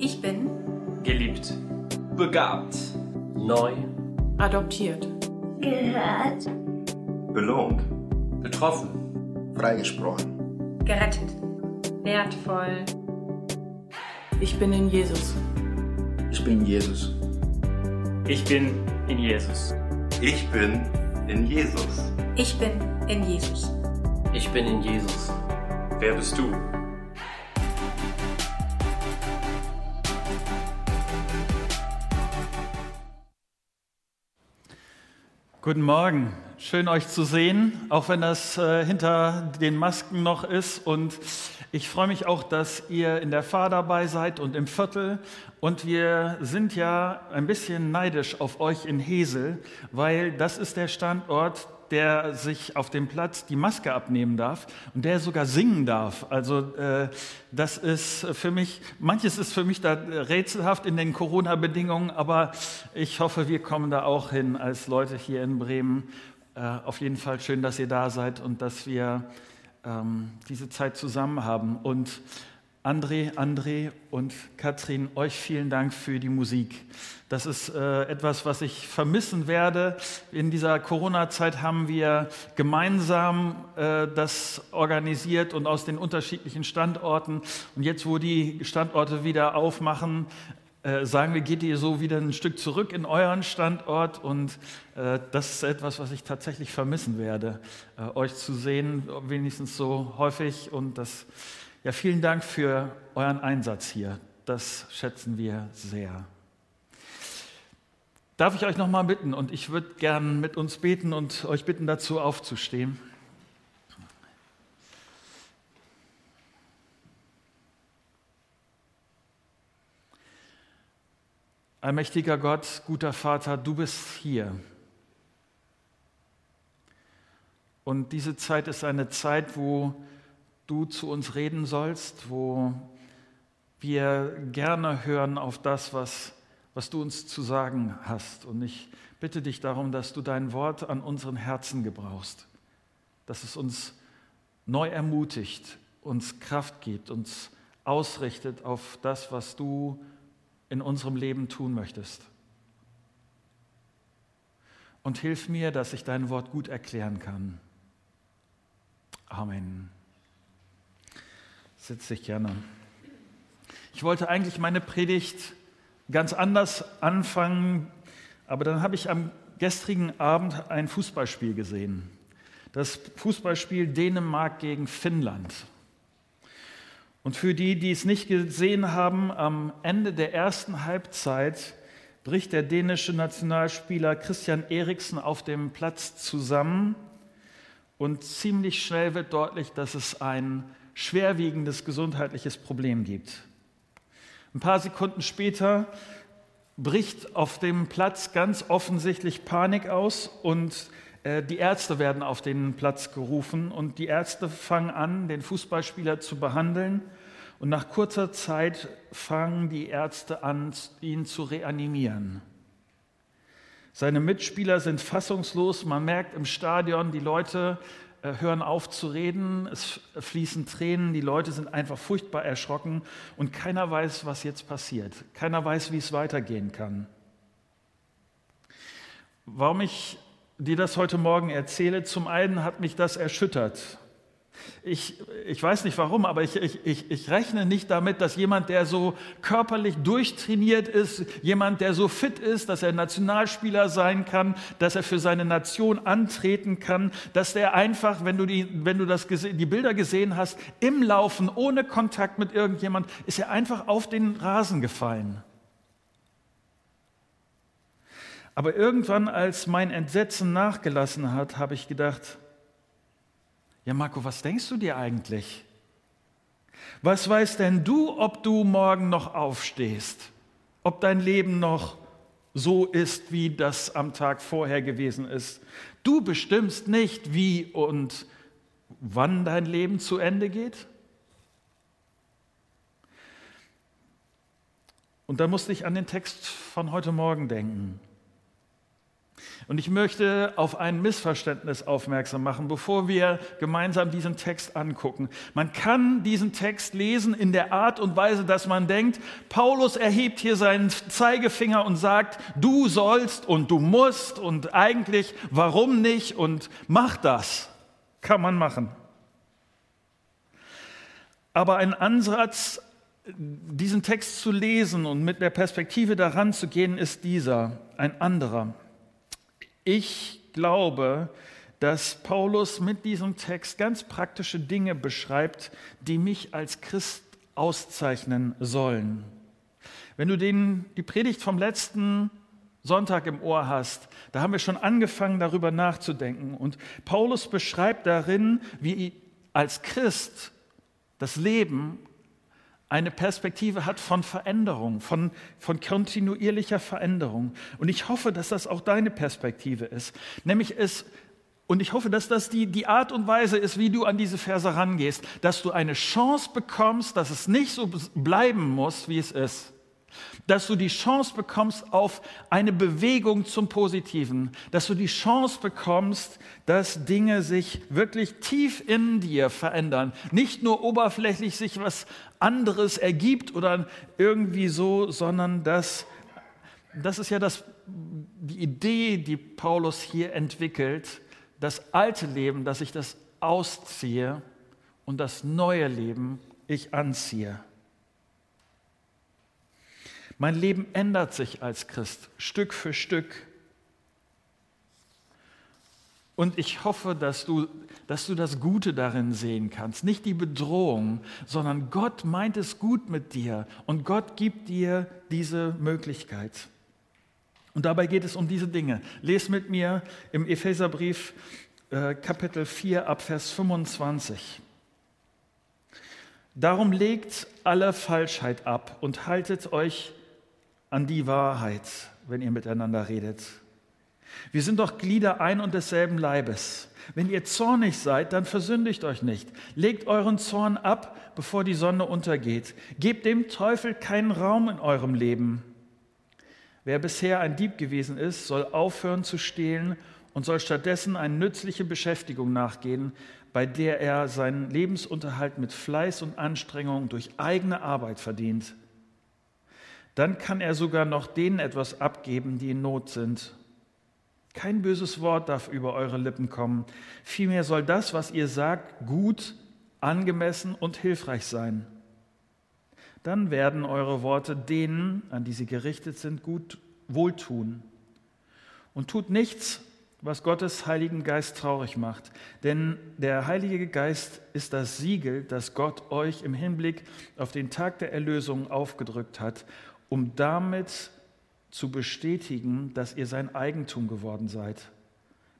Ich bin geliebt, begabt, neu, adoptiert, gehört, belohnt, betroffen, freigesprochen, gerettet, wertvoll. Ich bin in Jesus. Ich bin Jesus. Ich bin in Jesus. Ich bin in Jesus. Ich bin in Jesus. ich bin in Jesus. Wer bist du? Guten Morgen, schön euch zu sehen, auch wenn das äh, hinter den Masken noch ist. Und ich freue mich auch, dass ihr in der Fahr dabei seid und im Viertel. Und wir sind ja ein bisschen neidisch auf euch in Hesel, weil das ist der Standort, der sich auf dem Platz die Maske abnehmen darf und der sogar singen darf. Also äh, das ist für mich, manches ist für mich da rätselhaft in den Corona-Bedingungen, aber ich hoffe, wir kommen da auch hin als Leute hier in Bremen. Äh, auf jeden Fall schön, dass ihr da seid und dass wir ähm, diese Zeit zusammen haben. Und André, André und Katrin, euch vielen Dank für die Musik. Das ist äh, etwas, was ich vermissen werde. In dieser Corona-Zeit haben wir gemeinsam äh, das organisiert und aus den unterschiedlichen Standorten. Und jetzt, wo die Standorte wieder aufmachen, äh, sagen wir, geht ihr so wieder ein Stück zurück in euren Standort. Und äh, das ist etwas, was ich tatsächlich vermissen werde, äh, euch zu sehen, wenigstens so häufig. Und das ja, vielen Dank für euren Einsatz hier. Das schätzen wir sehr. Darf ich euch noch mal bitten und ich würde gern mit uns beten und euch bitten dazu aufzustehen. Allmächtiger Gott, guter Vater, du bist hier. Und diese Zeit ist eine Zeit, wo du zu uns reden sollst, wo wir gerne hören auf das, was, was du uns zu sagen hast. Und ich bitte dich darum, dass du dein Wort an unseren Herzen gebrauchst, dass es uns neu ermutigt, uns Kraft gibt, uns ausrichtet auf das, was du in unserem Leben tun möchtest. Und hilf mir, dass ich dein Wort gut erklären kann. Amen. Sitze ich gerne. Ich wollte eigentlich meine Predigt ganz anders anfangen, aber dann habe ich am gestrigen Abend ein Fußballspiel gesehen. Das Fußballspiel Dänemark gegen Finnland. Und für die, die es nicht gesehen haben, am Ende der ersten Halbzeit bricht der dänische Nationalspieler Christian Eriksen auf dem Platz zusammen und ziemlich schnell wird deutlich, dass es ein schwerwiegendes gesundheitliches Problem gibt. Ein paar Sekunden später bricht auf dem Platz ganz offensichtlich Panik aus und äh, die Ärzte werden auf den Platz gerufen und die Ärzte fangen an, den Fußballspieler zu behandeln und nach kurzer Zeit fangen die Ärzte an, ihn zu reanimieren. Seine Mitspieler sind fassungslos, man merkt im Stadion, die Leute hören auf zu reden, es fließen Tränen, die Leute sind einfach furchtbar erschrocken und keiner weiß, was jetzt passiert. Keiner weiß, wie es weitergehen kann. Warum ich dir das heute Morgen erzähle, zum einen hat mich das erschüttert. Ich, ich weiß nicht warum, aber ich, ich, ich rechne nicht damit, dass jemand, der so körperlich durchtrainiert ist, jemand, der so fit ist, dass er Nationalspieler sein kann, dass er für seine Nation antreten kann, dass der einfach, wenn du die, wenn du das, die Bilder gesehen hast, im Laufen, ohne Kontakt mit irgendjemand, ist er einfach auf den Rasen gefallen. Aber irgendwann, als mein Entsetzen nachgelassen hat, habe ich gedacht, ja, Marco, was denkst du dir eigentlich? Was weißt denn du, ob du morgen noch aufstehst? Ob dein Leben noch so ist, wie das am Tag vorher gewesen ist? Du bestimmst nicht, wie und wann dein Leben zu Ende geht? Und da musste ich an den Text von heute Morgen denken. Und ich möchte auf ein Missverständnis aufmerksam machen, bevor wir gemeinsam diesen Text angucken. Man kann diesen Text lesen in der Art und Weise, dass man denkt, Paulus erhebt hier seinen Zeigefinger und sagt, du sollst und du musst und eigentlich, warum nicht und mach das. Kann man machen. Aber ein Ansatz, diesen Text zu lesen und mit der Perspektive daran zu gehen, ist dieser, ein anderer. Ich glaube, dass Paulus mit diesem Text ganz praktische Dinge beschreibt, die mich als Christ auszeichnen sollen. Wenn du den, die Predigt vom letzten Sonntag im Ohr hast, da haben wir schon angefangen darüber nachzudenken. Und Paulus beschreibt darin, wie als Christ das Leben eine Perspektive hat von Veränderung, von, von kontinuierlicher Veränderung. Und ich hoffe, dass das auch deine Perspektive ist. Nämlich es, und ich hoffe, dass das die, die Art und Weise ist, wie du an diese Verse rangehst, dass du eine Chance bekommst, dass es nicht so bleiben muss, wie es ist dass du die Chance bekommst auf eine Bewegung zum Positiven, dass du die Chance bekommst, dass Dinge sich wirklich tief in dir verändern, nicht nur oberflächlich sich was anderes ergibt oder irgendwie so, sondern dass das ist ja das, die Idee, die Paulus hier entwickelt, das alte Leben, dass ich das ausziehe und das neue Leben ich anziehe. Mein Leben ändert sich als Christ Stück für Stück. Und ich hoffe, dass du, dass du das Gute darin sehen kannst. Nicht die Bedrohung, sondern Gott meint es gut mit dir und Gott gibt dir diese Möglichkeit. Und dabei geht es um diese Dinge. Les mit mir im Epheserbrief äh, Kapitel 4 ab Vers 25. Darum legt alle Falschheit ab und haltet euch an die Wahrheit, wenn ihr miteinander redet. Wir sind doch Glieder ein und desselben Leibes. Wenn ihr zornig seid, dann versündigt euch nicht. Legt euren Zorn ab, bevor die Sonne untergeht. Gebt dem Teufel keinen Raum in eurem Leben. Wer bisher ein Dieb gewesen ist, soll aufhören zu stehlen und soll stattdessen eine nützliche Beschäftigung nachgehen, bei der er seinen Lebensunterhalt mit Fleiß und Anstrengung durch eigene Arbeit verdient dann kann er sogar noch denen etwas abgeben, die in Not sind. Kein böses Wort darf über eure Lippen kommen. Vielmehr soll das, was ihr sagt, gut, angemessen und hilfreich sein. Dann werden eure Worte denen, an die sie gerichtet sind, gut wohltun. Und tut nichts, was Gottes Heiligen Geist traurig macht. Denn der Heilige Geist ist das Siegel, das Gott euch im Hinblick auf den Tag der Erlösung aufgedrückt hat um damit zu bestätigen, dass ihr sein Eigentum geworden seid.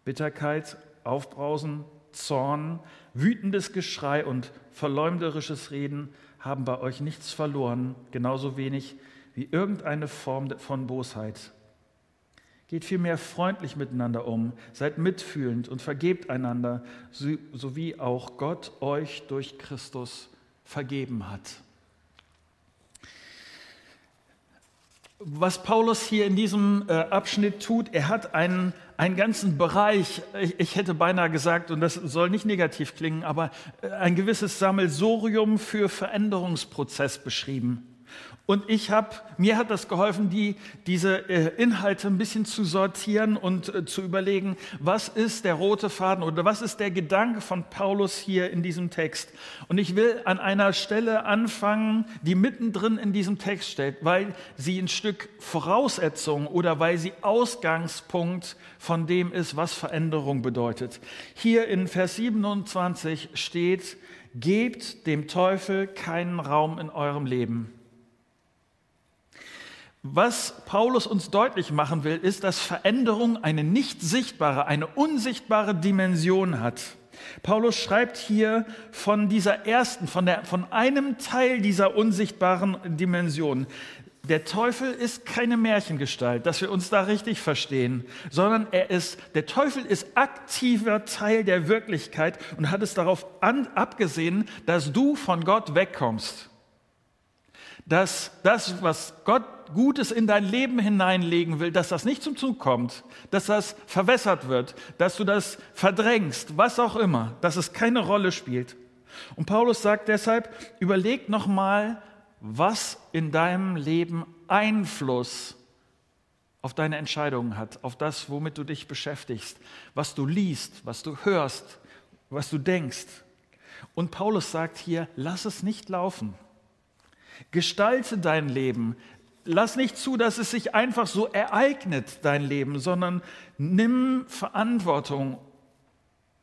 Bitterkeit, Aufbrausen, Zorn, wütendes Geschrei und verleumderisches Reden haben bei euch nichts verloren, genauso wenig wie irgendeine Form von Bosheit. Geht vielmehr freundlich miteinander um, seid mitfühlend und vergebt einander, so wie auch Gott euch durch Christus vergeben hat. Was Paulus hier in diesem äh, Abschnitt tut, er hat einen, einen ganzen Bereich, ich, ich, hätte beinahe gesagt, und das soll nicht negativ klingen, aber äh, ein gewisses Sammelsorium für Veränderungsprozess beschrieben. Und ich habe, mir hat das geholfen, die, diese äh, Inhalte ein bisschen zu sortieren und äh, zu überlegen, was ist der rote Faden oder was ist der Gedanke von Paulus hier in diesem Text. Und ich will an einer Stelle anfangen, die mittendrin in diesem Text steht, weil sie ein Stück Voraussetzung oder weil sie Ausgangspunkt von dem ist, was Veränderung bedeutet. Hier in Vers 27 steht, gebt dem Teufel keinen Raum in eurem Leben. Was Paulus uns deutlich machen will, ist, dass Veränderung eine nicht sichtbare, eine unsichtbare Dimension hat. Paulus schreibt hier von dieser ersten, von, der, von einem Teil dieser unsichtbaren Dimension. Der Teufel ist keine Märchengestalt, dass wir uns da richtig verstehen, sondern er ist, der Teufel ist aktiver Teil der Wirklichkeit und hat es darauf an, abgesehen, dass du von Gott wegkommst. Dass das, was Gott Gutes in dein Leben hineinlegen will, dass das nicht zum Zug kommt, dass das verwässert wird, dass du das verdrängst, was auch immer, dass es keine Rolle spielt. Und Paulus sagt deshalb, überleg nochmal, was in deinem Leben Einfluss auf deine Entscheidungen hat, auf das, womit du dich beschäftigst, was du liest, was du hörst, was du denkst. Und Paulus sagt hier, lass es nicht laufen. Gestalte dein Leben. Lass nicht zu, dass es sich einfach so ereignet, dein Leben, sondern nimm Verantwortung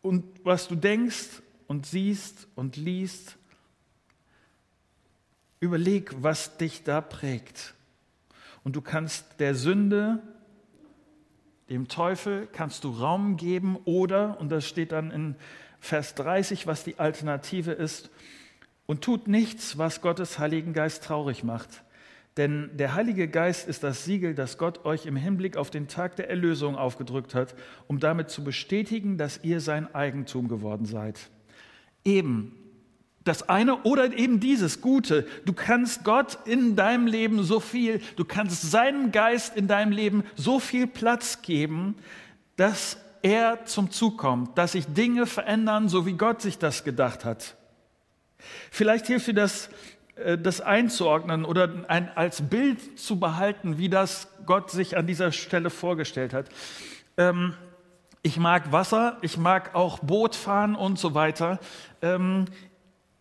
und was du denkst und siehst und liest. Überleg, was dich da prägt. Und du kannst der Sünde, dem Teufel, kannst du Raum geben oder, und das steht dann in Vers 30, was die Alternative ist, und tut nichts, was Gottes Heiligen Geist traurig macht. Denn der Heilige Geist ist das Siegel, das Gott euch im Hinblick auf den Tag der Erlösung aufgedrückt hat, um damit zu bestätigen, dass ihr sein Eigentum geworden seid. Eben das eine oder eben dieses Gute. Du kannst Gott in deinem Leben so viel, du kannst seinem Geist in deinem Leben so viel Platz geben, dass er zum Zug kommt, dass sich Dinge verändern, so wie Gott sich das gedacht hat. Vielleicht hilft dir das, das einzuordnen oder ein, als Bild zu behalten, wie das Gott sich an dieser Stelle vorgestellt hat. Ähm, ich mag Wasser, ich mag auch Boot fahren und so weiter. Ähm,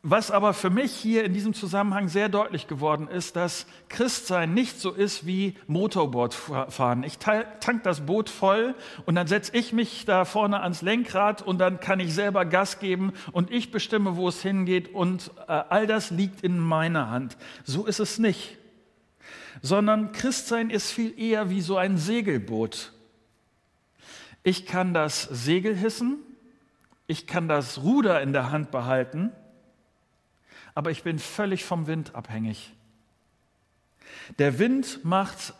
was aber für mich hier in diesem Zusammenhang sehr deutlich geworden ist, dass Christsein nicht so ist wie Motorbootfahren. Ich tank das Boot voll und dann setze ich mich da vorne ans Lenkrad und dann kann ich selber Gas geben und ich bestimme, wo es hingeht und äh, all das liegt in meiner Hand. So ist es nicht. Sondern Christsein ist viel eher wie so ein Segelboot. Ich kann das Segel hissen, ich kann das Ruder in der Hand behalten, aber ich bin völlig vom Wind abhängig. Der Wind macht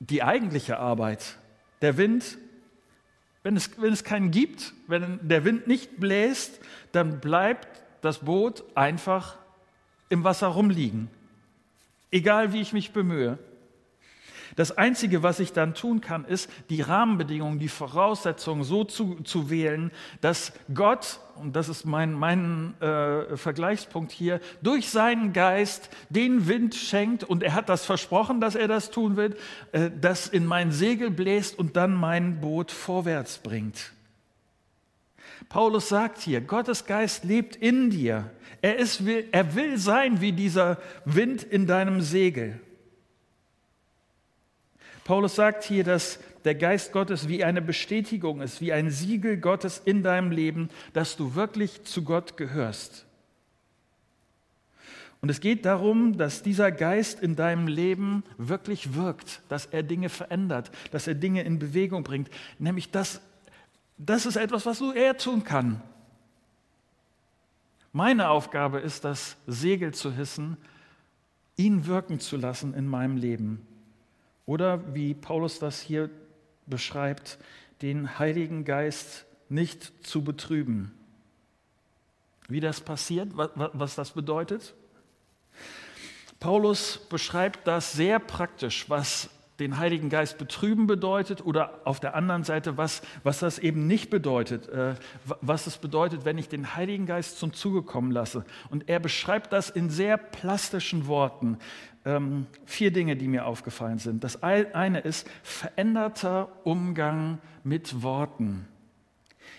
die eigentliche Arbeit. Der Wind, wenn es, wenn es keinen gibt, wenn der Wind nicht bläst, dann bleibt das Boot einfach im Wasser rumliegen. Egal wie ich mich bemühe. Das Einzige, was ich dann tun kann, ist, die Rahmenbedingungen, die Voraussetzungen so zu, zu wählen, dass Gott, und das ist mein, mein äh, Vergleichspunkt hier, durch seinen Geist den Wind schenkt, und er hat das versprochen, dass er das tun wird, äh, das in mein Segel bläst und dann mein Boot vorwärts bringt. Paulus sagt hier, Gottes Geist lebt in dir. Er, ist, er will sein wie dieser Wind in deinem Segel. Paulus sagt hier, dass der Geist Gottes wie eine Bestätigung ist, wie ein Siegel Gottes in deinem Leben, dass du wirklich zu Gott gehörst. Und es geht darum, dass dieser Geist in deinem Leben wirklich wirkt, dass er Dinge verändert, dass er Dinge in Bewegung bringt. Nämlich das, das ist etwas, was nur er tun kann. Meine Aufgabe ist, das Segel zu hissen, ihn wirken zu lassen in meinem Leben. Oder wie Paulus das hier beschreibt, den Heiligen Geist nicht zu betrüben. Wie das passiert, was das bedeutet? Paulus beschreibt das sehr praktisch, was den Heiligen Geist betrüben bedeutet oder auf der anderen Seite, was, was das eben nicht bedeutet, äh, was es bedeutet, wenn ich den Heiligen Geist zum Zuge kommen lasse. Und er beschreibt das in sehr plastischen Worten ähm, vier Dinge, die mir aufgefallen sind. Das eine ist veränderter Umgang mit Worten.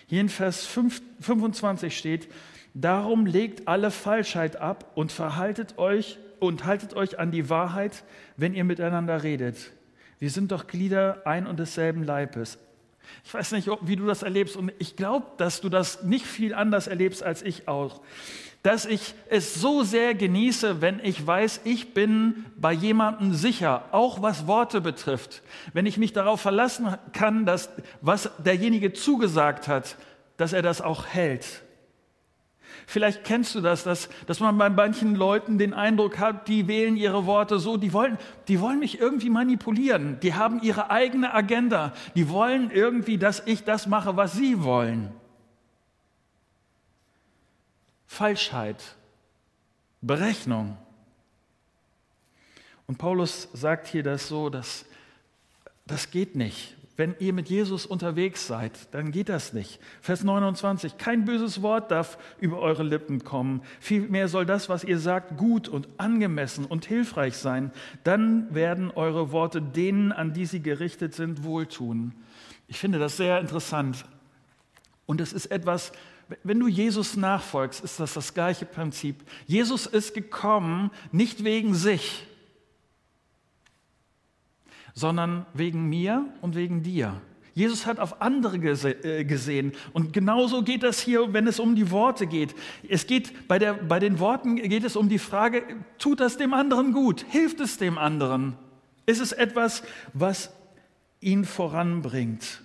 Hier in Vers 5, 25 steht, darum legt alle Falschheit ab und verhaltet euch und haltet euch an die Wahrheit, wenn ihr miteinander redet. Wir sind doch Glieder ein und desselben Leibes. Ich weiß nicht, wie du das erlebst und ich glaube, dass du das nicht viel anders erlebst als ich auch dass ich es so sehr genieße, wenn ich weiß, ich bin bei jemandem sicher, auch was Worte betrifft. Wenn ich mich darauf verlassen kann, dass was derjenige zugesagt hat, dass er das auch hält. Vielleicht kennst du das, dass, dass man bei manchen Leuten den Eindruck hat, die wählen ihre Worte so, die wollen, die wollen mich irgendwie manipulieren. Die haben ihre eigene Agenda. Die wollen irgendwie, dass ich das mache, was sie wollen. Falschheit, Berechnung. Und Paulus sagt hier das so, dass das geht nicht. Wenn ihr mit Jesus unterwegs seid, dann geht das nicht. Vers 29, kein böses Wort darf über eure Lippen kommen. Vielmehr soll das, was ihr sagt, gut und angemessen und hilfreich sein. Dann werden eure Worte denen, an die sie gerichtet sind, wohltun. Ich finde das sehr interessant. Und es ist etwas, wenn du Jesus nachfolgst, ist das das gleiche Prinzip. Jesus ist gekommen, nicht wegen sich, sondern wegen mir und wegen dir. Jesus hat auf andere äh, gesehen. Und genauso geht das hier, wenn es um die Worte geht. Es geht bei, der, bei den Worten geht es um die Frage, tut das dem anderen gut? Hilft es dem anderen? Ist es etwas, was ihn voranbringt?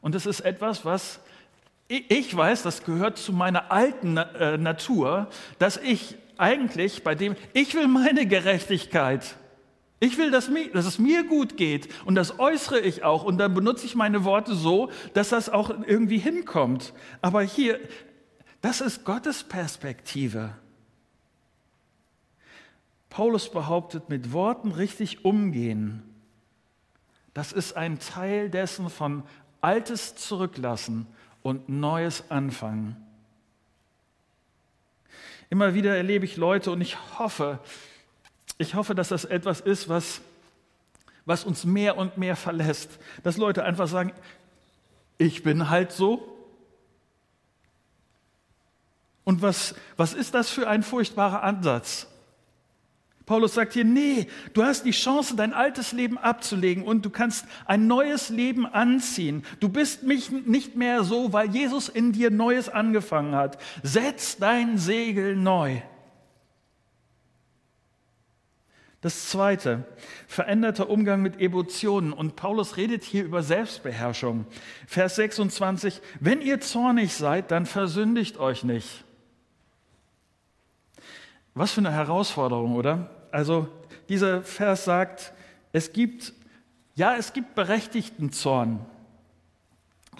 Und es ist etwas, was ich weiß, das gehört zu meiner alten äh, Natur, dass ich eigentlich bei dem, ich will meine Gerechtigkeit. Ich will, dass, mir, dass es mir gut geht und das äußere ich auch und dann benutze ich meine Worte so, dass das auch irgendwie hinkommt. Aber hier, das ist Gottes Perspektive. Paulus behauptet, mit Worten richtig umgehen, das ist ein Teil dessen von Altes zurücklassen und Neues anfangen. Immer wieder erlebe ich Leute und ich hoffe, ich hoffe, dass das etwas ist, was, was uns mehr und mehr verlässt. Dass Leute einfach sagen, ich bin halt so. Und was, was ist das für ein furchtbarer Ansatz? Paulus sagt hier, nee, du hast die Chance, dein altes Leben abzulegen und du kannst ein neues Leben anziehen. Du bist mich nicht mehr so, weil Jesus in dir Neues angefangen hat. Setz dein Segel neu. Das zweite, veränderter Umgang mit Emotionen. Und Paulus redet hier über Selbstbeherrschung. Vers 26, wenn ihr zornig seid, dann versündigt euch nicht. Was für eine Herausforderung, oder? Also dieser Vers sagt, es gibt, ja, es gibt berechtigten Zorn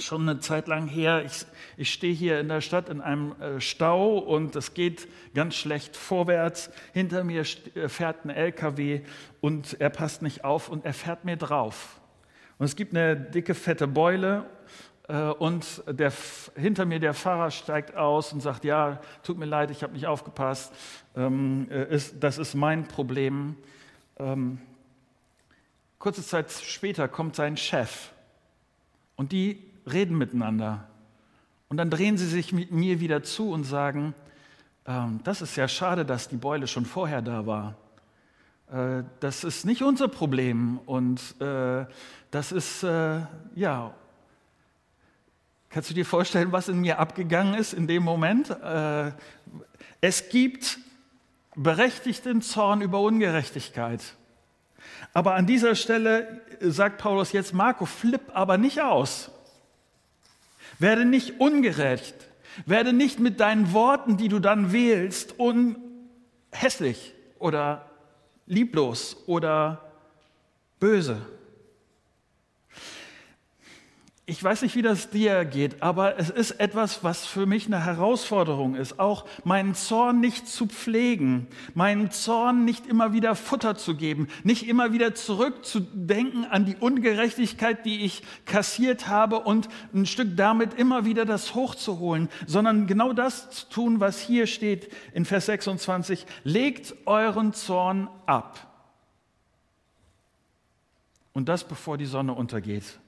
schon eine Zeit lang her. Ich, ich stehe hier in der Stadt in einem äh, Stau und es geht ganz schlecht vorwärts. Hinter mir äh, fährt ein LKW und er passt nicht auf und er fährt mir drauf. Und es gibt eine dicke, fette Beule äh, und der, hinter mir der Fahrer steigt aus und sagt, ja, tut mir leid, ich habe nicht aufgepasst, ähm, das ist mein Problem. Ähm, kurze Zeit später kommt sein Chef und die reden miteinander. Und dann drehen sie sich mit mir wieder zu und sagen, ähm, das ist ja schade, dass die Beule schon vorher da war. Äh, das ist nicht unser Problem und äh, das ist, äh, ja, kannst du dir vorstellen, was in mir abgegangen ist in dem Moment? Es gibt berechtigten Zorn über Ungerechtigkeit. Aber an dieser Stelle sagt Paulus jetzt, Marco, flipp aber nicht aus. Werde nicht ungerecht. Werde nicht mit deinen Worten, die du dann wählst, unhässlich oder lieblos oder böse. Ich weiß nicht, wie das dir geht, aber es ist etwas, was für mich eine Herausforderung ist, auch meinen Zorn nicht zu pflegen, meinen Zorn nicht immer wieder Futter zu geben, nicht immer wieder zurückzudenken an die Ungerechtigkeit, die ich kassiert habe und ein Stück damit immer wieder das hochzuholen, sondern genau das zu tun, was hier steht in Vers 26, legt euren Zorn ab. Und das bevor die Sonne untergeht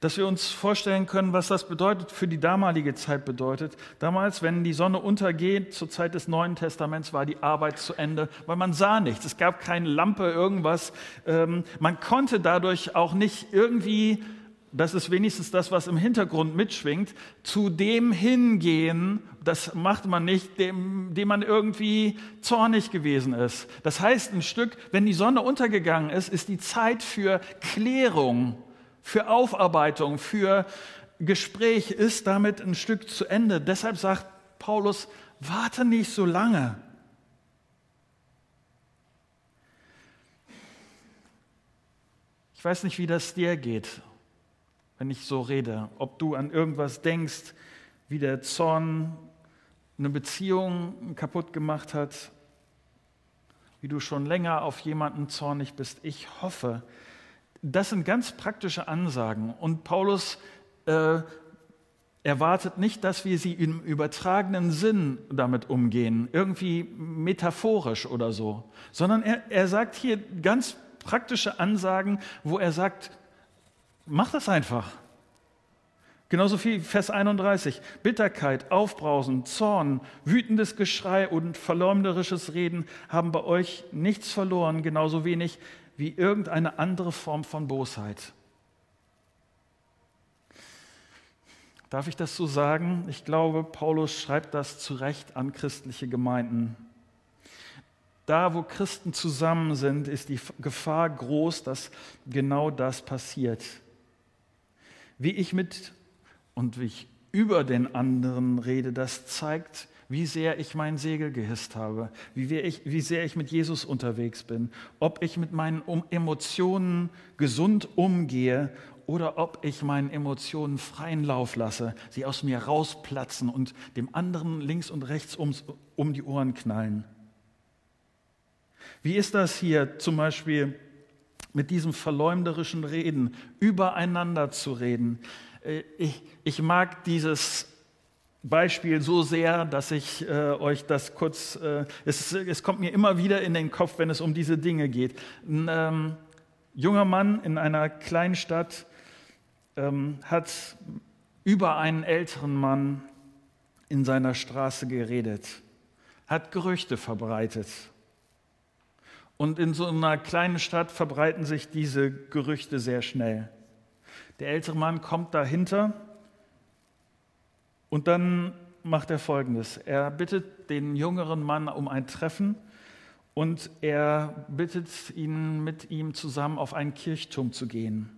dass wir uns vorstellen können, was das bedeutet für die damalige Zeit bedeutet. Damals, wenn die Sonne untergeht, zur Zeit des Neuen Testaments war die Arbeit zu Ende, weil man sah nichts. Es gab keine Lampe, irgendwas. Ähm, man konnte dadurch auch nicht irgendwie, das ist wenigstens das, was im Hintergrund mitschwingt, zu dem hingehen, das macht man nicht, dem, dem man irgendwie zornig gewesen ist. Das heißt ein Stück, wenn die Sonne untergegangen ist, ist die Zeit für Klärung für Aufarbeitung, für Gespräch ist damit ein Stück zu Ende. Deshalb sagt Paulus, warte nicht so lange. Ich weiß nicht, wie das dir geht, wenn ich so rede, ob du an irgendwas denkst, wie der Zorn eine Beziehung kaputt gemacht hat, wie du schon länger auf jemanden zornig bist. Ich hoffe, das sind ganz praktische Ansagen. Und Paulus äh, erwartet nicht, dass wir sie im übertragenen Sinn damit umgehen, irgendwie metaphorisch oder so, sondern er, er sagt hier ganz praktische Ansagen, wo er sagt, mach das einfach. Genauso viel Vers 31. Bitterkeit, Aufbrausen, Zorn, wütendes Geschrei und verleumderisches Reden haben bei euch nichts verloren, genauso wenig wie irgendeine andere Form von Bosheit. Darf ich das so sagen? Ich glaube, Paulus schreibt das zu Recht an christliche Gemeinden. Da, wo Christen zusammen sind, ist die Gefahr groß, dass genau das passiert. Wie ich mit und wie ich über den anderen rede, das zeigt, wie sehr ich mein Segel gehisst habe, wie, ich, wie sehr ich mit Jesus unterwegs bin, ob ich mit meinen Emotionen gesund umgehe oder ob ich meinen Emotionen freien Lauf lasse, sie aus mir rausplatzen und dem anderen links und rechts ums, um die Ohren knallen. Wie ist das hier zum Beispiel mit diesem verleumderischen Reden, übereinander zu reden? Äh, ich, ich mag dieses Beispiel so sehr, dass ich äh, euch das kurz, äh, es, es, kommt mir immer wieder in den Kopf, wenn es um diese Dinge geht. Ein ähm, junger Mann in einer kleinen Stadt ähm, hat über einen älteren Mann in seiner Straße geredet, hat Gerüchte verbreitet. Und in so einer kleinen Stadt verbreiten sich diese Gerüchte sehr schnell. Der ältere Mann kommt dahinter und dann macht er Folgendes. Er bittet den jüngeren Mann um ein Treffen und er bittet ihn, mit ihm zusammen auf einen Kirchturm zu gehen.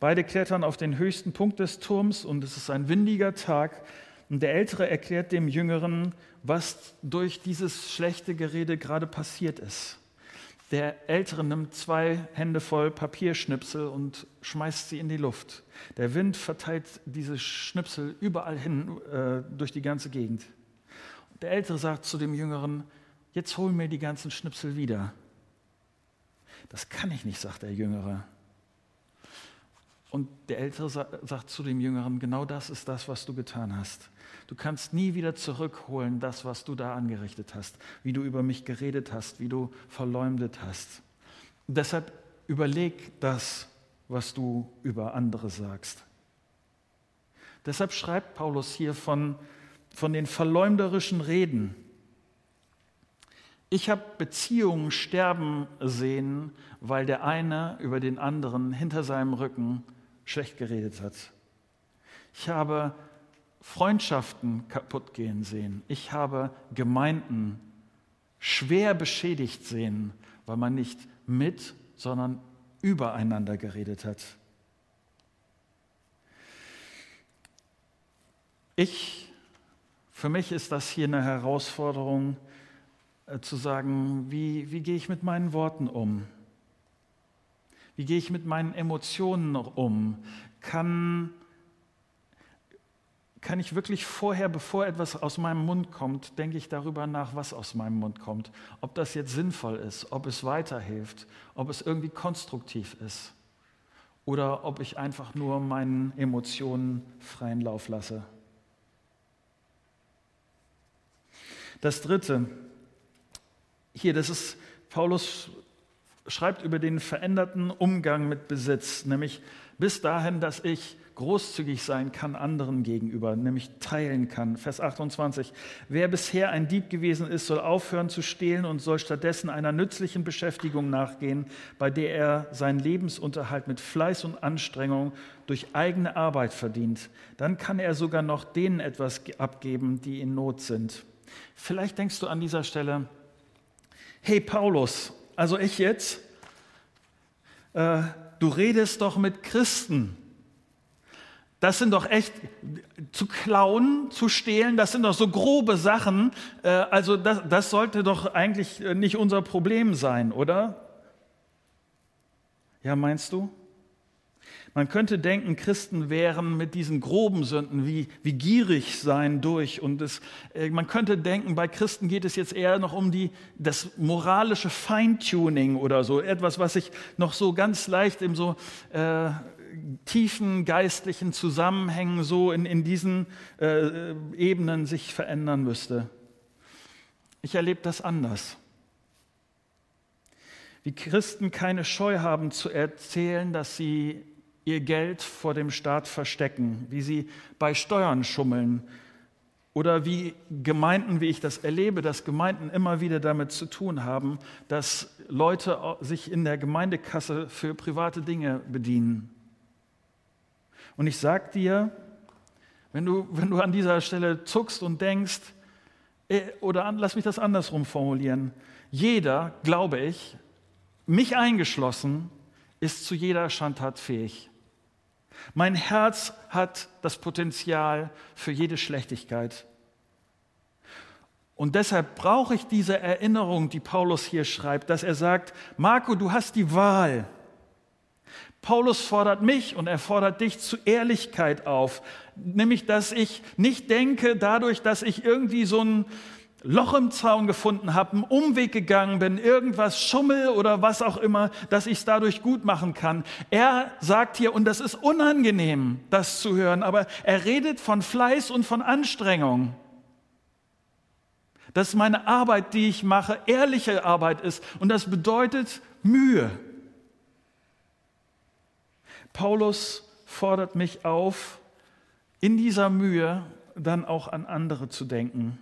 Beide klettern auf den höchsten Punkt des Turms und es ist ein windiger Tag. Und der Ältere erklärt dem Jüngeren, was durch dieses schlechte Gerede gerade passiert ist. Der Ältere nimmt zwei Hände voll Papierschnipsel und schmeißt sie in die Luft. Der Wind verteilt diese Schnipsel überall hin äh, durch die ganze Gegend. Der Ältere sagt zu dem Jüngeren, jetzt hol mir die ganzen Schnipsel wieder. Das kann ich nicht, sagt der Jüngere. Und der Ältere sagt zu dem Jüngeren, genau das ist das, was du getan hast. Du kannst nie wieder zurückholen, das, was du da angerichtet hast, wie du über mich geredet hast, wie du verleumdet hast. Und deshalb überleg das, was du über andere sagst. Deshalb schreibt Paulus hier von, von den verleumderischen Reden. Ich habe Beziehungen sterben sehen, weil der eine über den anderen hinter seinem Rücken schlecht geredet hat. Ich habe Freundschaften kaputt gehen sehen. Ich habe Gemeinden schwer beschädigt sehen, weil man nicht mit, sondern übereinander geredet hat. Ich, für mich ist das hier eine Herausforderung, äh, zu sagen, wie, wie gehe ich mit meinen Worten um? Wie gehe ich mit meinen Emotionen um? Kann, kann ich wirklich vorher, bevor etwas aus meinem Mund kommt, denke ich darüber nach, was aus meinem Mund kommt? Ob das jetzt sinnvoll ist, ob es weiterhilft, ob es irgendwie konstruktiv ist oder ob ich einfach nur meinen Emotionen freien Lauf lasse. Das Dritte, hier, das ist Paulus schreibt über den veränderten Umgang mit Besitz, nämlich bis dahin, dass ich großzügig sein kann anderen gegenüber, nämlich teilen kann. Vers 28. Wer bisher ein Dieb gewesen ist, soll aufhören zu stehlen und soll stattdessen einer nützlichen Beschäftigung nachgehen, bei der er seinen Lebensunterhalt mit Fleiß und Anstrengung durch eigene Arbeit verdient. Dann kann er sogar noch denen etwas abgeben, die in Not sind. Vielleicht denkst du an dieser Stelle, hey Paulus, also ich jetzt, äh, du redest doch mit Christen. Das sind doch echt, zu klauen, zu stehlen, das sind doch so grobe Sachen. Äh, also das, das sollte doch eigentlich nicht unser Problem sein, oder? Ja, meinst du? Man könnte denken, Christen wären mit diesen groben Sünden wie, wie gierig sein durch. Und es, äh, man könnte denken, bei Christen geht es jetzt eher noch um die, das moralische Feintuning oder so. Etwas, was sich noch so ganz leicht im so äh, tiefen geistlichen Zusammenhängen so in, in diesen äh, Ebenen sich verändern müsste. Ich erlebe das anders. Wie Christen keine Scheu haben zu erzählen, dass sie ihr Geld vor dem Staat verstecken, wie sie bei Steuern schummeln oder wie Gemeinden, wie ich das erlebe, dass Gemeinden immer wieder damit zu tun haben, dass Leute sich in der Gemeindekasse für private Dinge bedienen. Und ich sage dir, wenn du, wenn du an dieser Stelle zuckst und denkst, äh, oder an, lass mich das andersrum formulieren, jeder, glaube ich, mich eingeschlossen, ist zu jeder Schandtat fähig. Mein Herz hat das Potenzial für jede Schlechtigkeit. Und deshalb brauche ich diese Erinnerung, die Paulus hier schreibt, dass er sagt, Marco, du hast die Wahl. Paulus fordert mich und er fordert dich zu Ehrlichkeit auf, nämlich dass ich nicht denke, dadurch, dass ich irgendwie so ein Loch im Zaun gefunden habe, einen Umweg gegangen bin, irgendwas Schummel oder was auch immer, dass ich es dadurch gut machen kann. Er sagt hier, und das ist unangenehm, das zu hören, aber er redet von Fleiß und von Anstrengung. Dass meine Arbeit, die ich mache, ehrliche Arbeit ist und das bedeutet Mühe. Paulus fordert mich auf, in dieser Mühe dann auch an andere zu denken.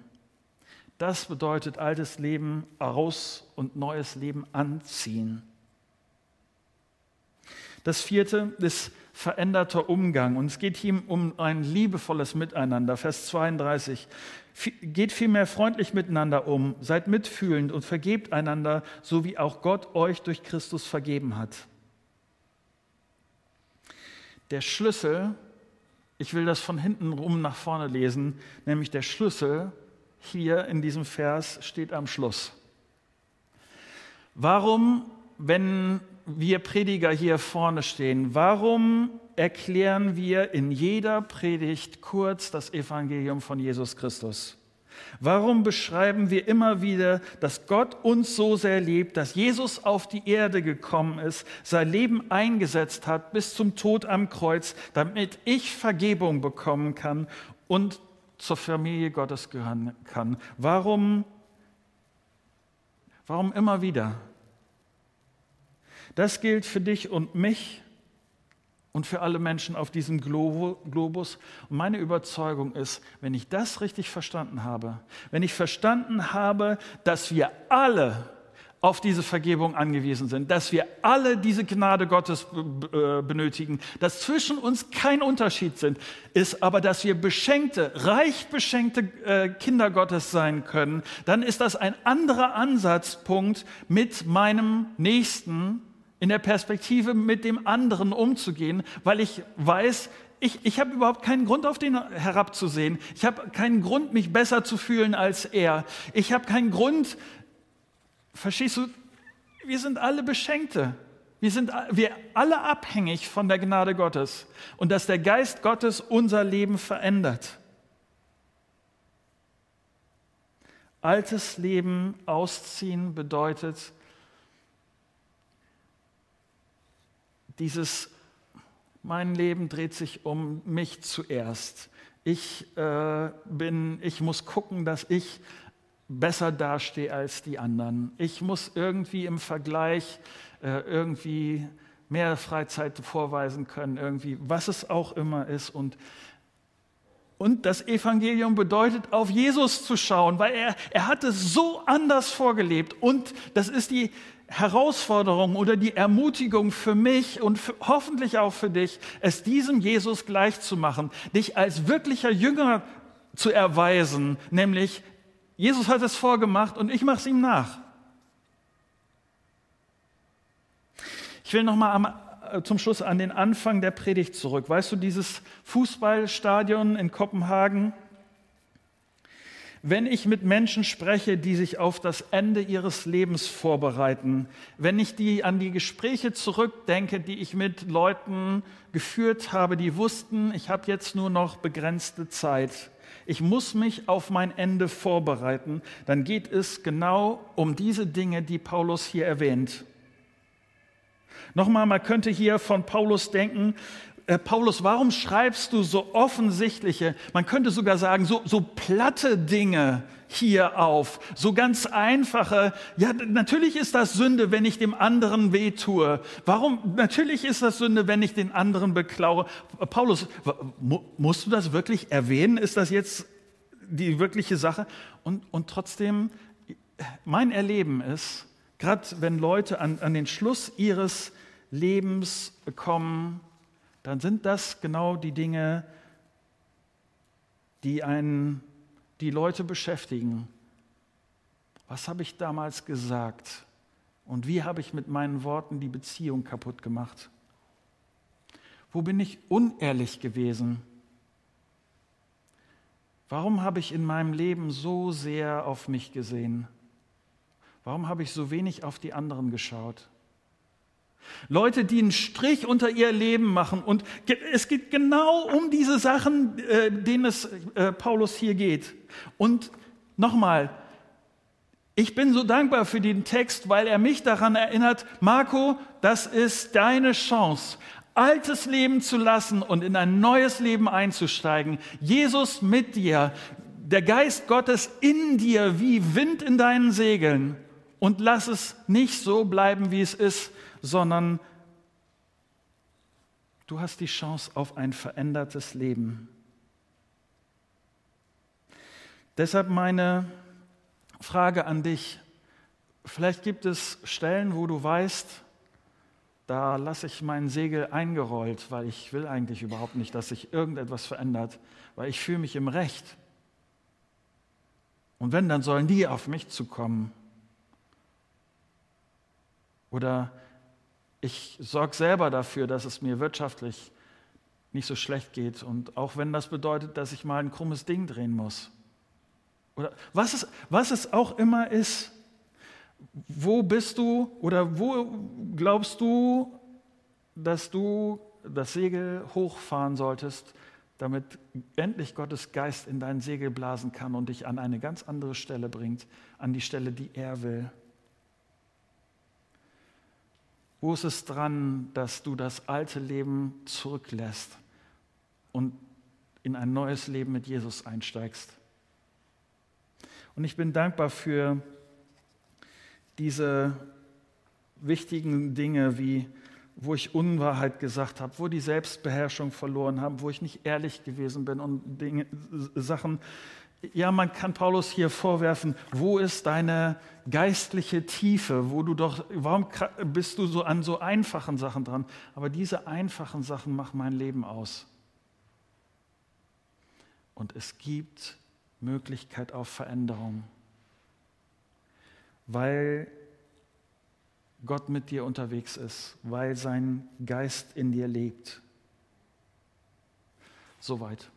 Das bedeutet altes Leben aus und neues Leben anziehen. Das vierte ist veränderter Umgang. Und es geht hier um ein liebevolles Miteinander. Vers 32. Geht vielmehr freundlich miteinander um, seid mitfühlend und vergebt einander, so wie auch Gott euch durch Christus vergeben hat. Der Schlüssel, ich will das von hinten rum nach vorne lesen, nämlich der Schlüssel hier in diesem Vers steht am Schluss. Warum, wenn wir Prediger hier vorne stehen, warum erklären wir in jeder Predigt kurz das Evangelium von Jesus Christus? Warum beschreiben wir immer wieder, dass Gott uns so sehr liebt, dass Jesus auf die Erde gekommen ist, sein Leben eingesetzt hat bis zum Tod am Kreuz, damit ich Vergebung bekommen kann und zur Familie Gottes gehören kann. Warum, warum immer wieder? Das gilt für dich und mich und für alle Menschen auf diesem Globus. Und meine Überzeugung ist, wenn ich das richtig verstanden habe, wenn ich verstanden habe, dass wir alle auf diese Vergebung angewiesen sind, dass wir alle diese Gnade Gottes äh, benötigen, dass zwischen uns kein Unterschied sind, ist aber, dass wir beschenkte, reich beschenkte äh, Kinder Gottes sein können, dann ist das ein anderer Ansatzpunkt, mit meinem Nächsten in der Perspektive mit dem anderen umzugehen, weil ich weiß, ich, ich habe überhaupt keinen Grund, auf den herabzusehen. Ich habe keinen Grund, mich besser zu fühlen als er. Ich habe keinen Grund, Verstehst du? Wir sind alle Beschenkte. Wir sind wir alle abhängig von der Gnade Gottes und dass der Geist Gottes unser Leben verändert. Altes Leben ausziehen bedeutet dieses, mein Leben dreht sich um mich zuerst. Ich äh, bin, ich muss gucken, dass ich besser dastehe als die anderen. Ich muss irgendwie im Vergleich äh, irgendwie mehr Freizeit vorweisen können, irgendwie, was es auch immer ist. Und, und das Evangelium bedeutet, auf Jesus zu schauen, weil er, er hat es so anders vorgelebt. Und das ist die Herausforderung oder die Ermutigung für mich und für, hoffentlich auch für dich, es diesem Jesus gleich zu machen, dich als wirklicher Jünger zu erweisen, nämlich Jesus hat es vorgemacht und ich mache es ihm nach. Ich will noch mal äh, zum Schluss an den Anfang der Predigt zurück. Weißt du, dieses Fußballstadion in Kopenhagen, Wenn ich mit Menschen spreche, die sich auf das Ende ihres Lebens vorbereiten, wenn ich die an die Gespräche zurückdenke, die ich mit Leuten geführt habe, die wussten, ich habe jetzt nur noch begrenzte Zeit, ich muss mich auf mein Ende vorbereiten, dann geht es genau um diese Dinge, die Paulus hier erwähnt. Nochmal, man könnte hier von Paulus denken, äh, Paulus, warum schreibst du so offensichtliche, man könnte sogar sagen, so, so platte Dinge hier auf, so ganz einfache, ja, natürlich ist das Sünde, wenn ich dem anderen wehtue. Warum? Natürlich ist das Sünde, wenn ich den anderen beklaue. Paulus, musst du das wirklich erwähnen? Ist das jetzt die wirkliche Sache? Und, und trotzdem, mein Erleben ist, gerade wenn Leute an, an den Schluss ihres Lebens kommen, dann sind das genau die Dinge, die einen, die Leute beschäftigen. Was habe ich damals gesagt? Und wie habe ich mit meinen Worten die Beziehung kaputt gemacht? Wo bin ich unehrlich gewesen? Warum habe ich in meinem Leben so sehr auf mich gesehen? Warum habe ich so wenig auf die anderen geschaut? Leute, die einen Strich unter ihr Leben machen. Und es geht genau um diese Sachen, äh, denen es äh, Paulus hier geht. Und nochmal, ich bin so dankbar für den Text, weil er mich daran erinnert, Marco, das ist deine Chance, altes Leben zu lassen und in ein neues Leben einzusteigen. Jesus mit dir, der Geist Gottes in dir wie Wind in deinen Segeln. Und lass es nicht so bleiben, wie es ist, sondern du hast die Chance auf ein verändertes Leben. Deshalb meine Frage an dich. Vielleicht gibt es Stellen, wo du weißt, da lasse ich meinen Segel eingerollt, weil ich will eigentlich überhaupt nicht, dass sich irgendetwas verändert, weil ich fühle mich im Recht. Und wenn, dann sollen die auf mich zukommen. Oder ich sorge selber dafür, dass es mir wirtschaftlich nicht so schlecht geht. Und auch wenn das bedeutet, dass ich mal ein krummes Ding drehen muss. Oder was es, was es auch immer ist, wo bist du oder wo glaubst du, dass du das Segel hochfahren solltest, damit endlich Gottes Geist in dein Segel blasen kann und dich an eine ganz andere Stelle bringt, an die Stelle, die er will. Wo ist es dran, dass du das alte Leben zurücklässt und in ein neues Leben mit Jesus einsteigst? Und ich bin dankbar für diese wichtigen Dinge, wie wo ich Unwahrheit gesagt habe, wo die Selbstbeherrschung verloren habe, wo ich nicht ehrlich gewesen bin und Dinge, Sachen ja, man kann Paulus hier vorwerfen, wo ist deine geistliche Tiefe, wo du doch, warum bist du so an so einfachen Sachen dran? Aber diese einfachen Sachen machen mein Leben aus. Und es gibt Möglichkeit auf Veränderung, weil Gott mit dir unterwegs ist, weil sein Geist in dir lebt. Soweit.